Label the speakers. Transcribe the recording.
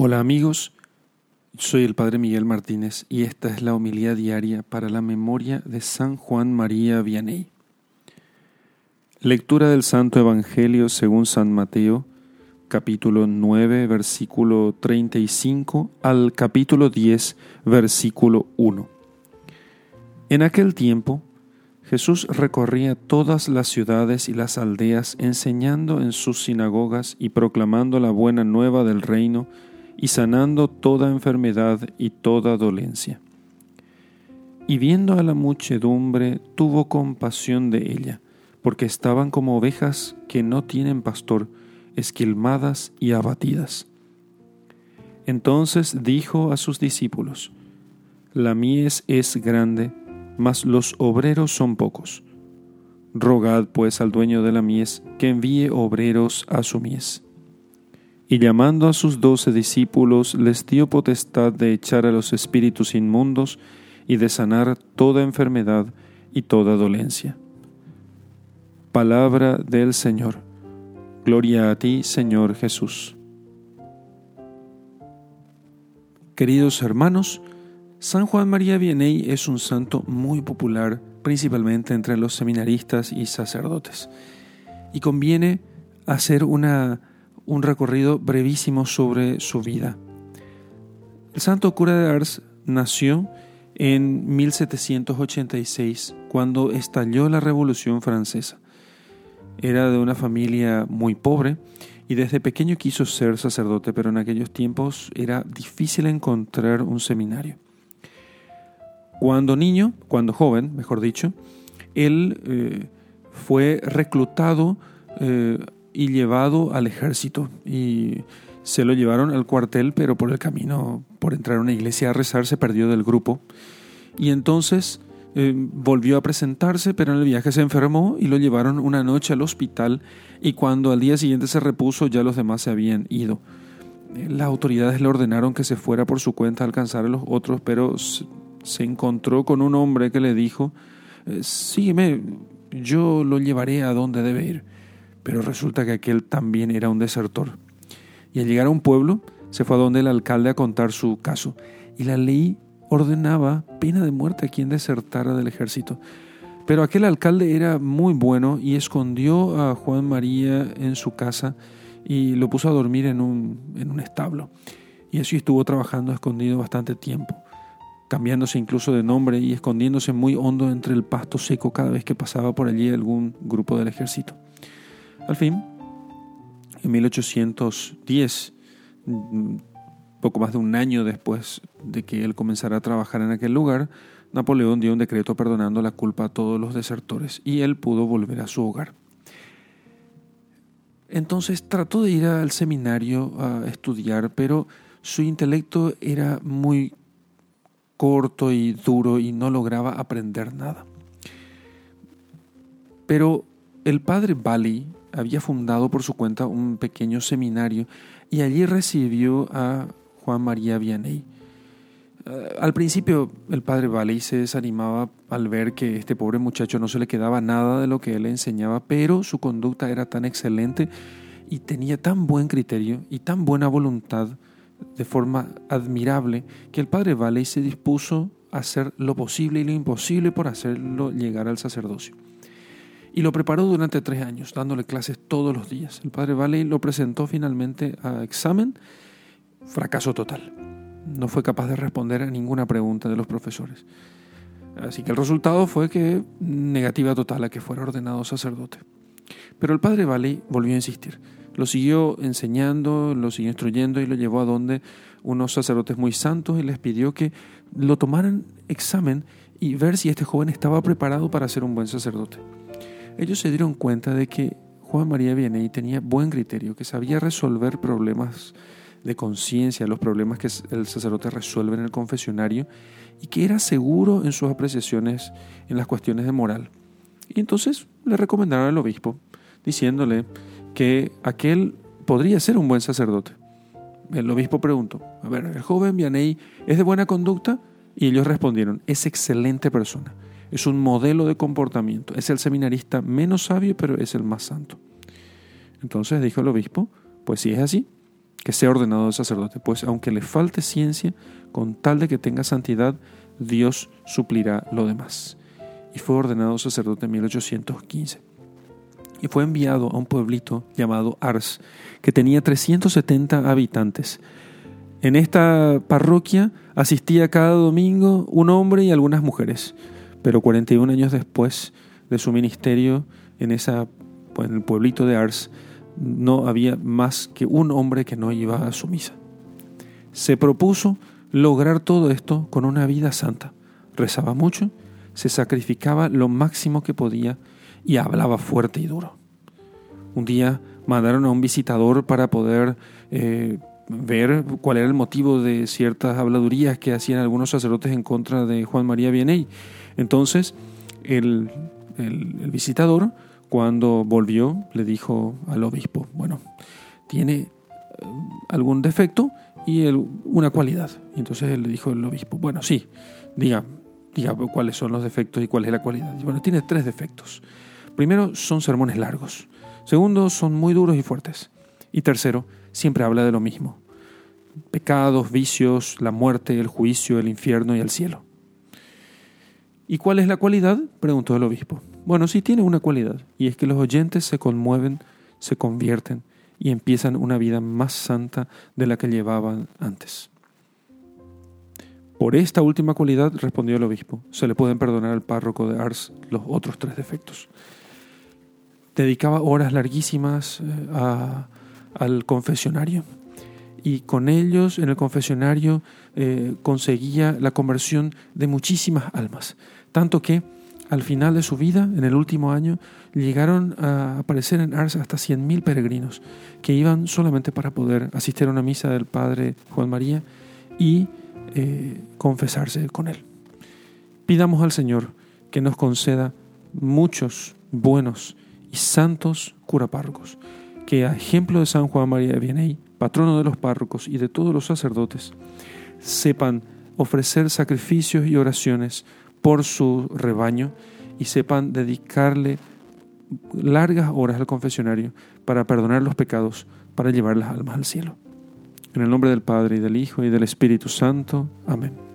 Speaker 1: Hola amigos, soy el Padre Miguel Martínez y esta es la homilía diaria para la memoria de San Juan María Vianney. Lectura del Santo Evangelio según San Mateo, capítulo 9, versículo 35 al capítulo 10, versículo 1. En aquel tiempo, Jesús recorría todas las ciudades y las aldeas enseñando en sus sinagogas y proclamando la buena nueva del reino y sanando toda enfermedad y toda dolencia. Y viendo a la muchedumbre, tuvo compasión de ella, porque estaban como ovejas que no tienen pastor, esquilmadas y abatidas. Entonces dijo a sus discípulos, La mies es grande, mas los obreros son pocos. Rogad pues al dueño de la mies que envíe obreros a su mies. Y llamando a sus doce discípulos, les dio potestad de echar a los espíritus inmundos y de sanar toda enfermedad y toda dolencia. Palabra del Señor. Gloria a ti, Señor Jesús. Queridos hermanos, San Juan María Vianney es un santo muy popular, principalmente entre los seminaristas y sacerdotes. Y conviene hacer una un recorrido brevísimo sobre su vida. El santo cura de Ars nació en 1786, cuando estalló la Revolución Francesa. Era de una familia muy pobre y desde pequeño quiso ser sacerdote, pero en aquellos tiempos era difícil encontrar un seminario. Cuando niño, cuando joven, mejor dicho, él eh, fue reclutado eh, y llevado al ejército. Y se lo llevaron al cuartel, pero por el camino, por entrar a una iglesia a rezar, se perdió del grupo. Y entonces eh, volvió a presentarse, pero en el viaje se enfermó y lo llevaron una noche al hospital y cuando al día siguiente se repuso ya los demás se habían ido. Las autoridades le ordenaron que se fuera por su cuenta a alcanzar a los otros, pero se encontró con un hombre que le dijo, eh, sígueme, yo lo llevaré a donde debe ir pero resulta que aquel también era un desertor. Y al llegar a un pueblo, se fue a donde el alcalde a contar su caso. Y la ley ordenaba pena de muerte a quien desertara del ejército. Pero aquel alcalde era muy bueno y escondió a Juan María en su casa y lo puso a dormir en un, en un establo. Y así estuvo trabajando escondido bastante tiempo, cambiándose incluso de nombre y escondiéndose muy hondo entre el pasto seco cada vez que pasaba por allí algún grupo del ejército. Al fin, en 1810, poco más de un año después de que él comenzara a trabajar en aquel lugar, Napoleón dio un decreto perdonando la culpa a todos los desertores y él pudo volver a su hogar. Entonces trató de ir al seminario a estudiar, pero su intelecto era muy corto y duro y no lograba aprender nada. Pero el padre Bali había fundado por su cuenta un pequeño seminario y allí recibió a Juan María Vianney. Eh, al principio el padre Valey se desanimaba al ver que este pobre muchacho no se le quedaba nada de lo que él le enseñaba, pero su conducta era tan excelente y tenía tan buen criterio y tan buena voluntad de forma admirable que el padre Valey se dispuso a hacer lo posible y lo imposible por hacerlo llegar al sacerdocio y lo preparó durante tres años, dándole clases todos los días. El padre Valley lo presentó finalmente a examen, fracaso total. No fue capaz de responder a ninguna pregunta de los profesores. Así que el resultado fue que negativa total a que fuera ordenado sacerdote. Pero el padre Valley volvió a insistir. Lo siguió enseñando, lo siguió instruyendo y lo llevó a donde unos sacerdotes muy santos y les pidió que lo tomaran examen y ver si este joven estaba preparado para ser un buen sacerdote ellos se dieron cuenta de que Juan María Vianney tenía buen criterio, que sabía resolver problemas de conciencia, los problemas que el sacerdote resuelve en el confesionario, y que era seguro en sus apreciaciones en las cuestiones de moral. Y entonces le recomendaron al obispo, diciéndole que aquel podría ser un buen sacerdote. El obispo preguntó, a ver, ¿el joven Vianney es de buena conducta? Y ellos respondieron, es excelente persona es un modelo de comportamiento. Es el seminarista menos sabio, pero es el más santo. Entonces dijo el obispo, pues si es así, que sea ordenado sacerdote, pues aunque le falte ciencia, con tal de que tenga santidad, Dios suplirá lo demás. Y fue ordenado sacerdote en 1815. Y fue enviado a un pueblito llamado Ars, que tenía 370 habitantes. En esta parroquia asistía cada domingo un hombre y algunas mujeres, pero 41 años después de su ministerio en, esa, en el pueblito de Ars, no había más que un hombre que no iba a su misa. Se propuso lograr todo esto con una vida santa. Rezaba mucho, se sacrificaba lo máximo que podía y hablaba fuerte y duro. Un día mandaron a un visitador para poder eh, ver cuál era el motivo de ciertas habladurías que hacían algunos sacerdotes en contra de Juan María Vianney. Entonces, el, el visitador, cuando volvió, le dijo al obispo, bueno, tiene eh, algún defecto, y una cualidad. Y entonces le dijo al obispo, bueno, sí, diga, diga cuáles son los defectos y cuál es la cualidad. Bueno, tiene tres defectos. Primero, son sermones largos. Segundo, son muy duros y fuertes. Y tercero, siempre habla de lo mismo. Pecados, vicios, la muerte, el juicio, el infierno y el cielo. ¿Y cuál es la cualidad? preguntó el obispo. Bueno, sí tiene una cualidad, y es que los oyentes se conmueven, se convierten y empiezan una vida más santa de la que llevaban antes. Por esta última cualidad, respondió el obispo, se le pueden perdonar al párroco de Ars los otros tres defectos. Dedicaba horas larguísimas eh, al confesionario. Y con ellos en el confesionario eh, conseguía la conversión de muchísimas almas, tanto que al final de su vida, en el último año, llegaron a aparecer en Ars hasta 100.000 peregrinos que iban solamente para poder asistir a una misa del Padre Juan María y eh, confesarse con él. Pidamos al Señor que nos conceda muchos buenos y santos curapárrocos, que a ejemplo de San Juan María de Vianney, patrono de los párrocos y de todos los sacerdotes, sepan ofrecer sacrificios y oraciones por su rebaño y sepan dedicarle largas horas al confesionario para perdonar los pecados, para llevar las almas al cielo. En el nombre del Padre y del Hijo y del Espíritu Santo. Amén.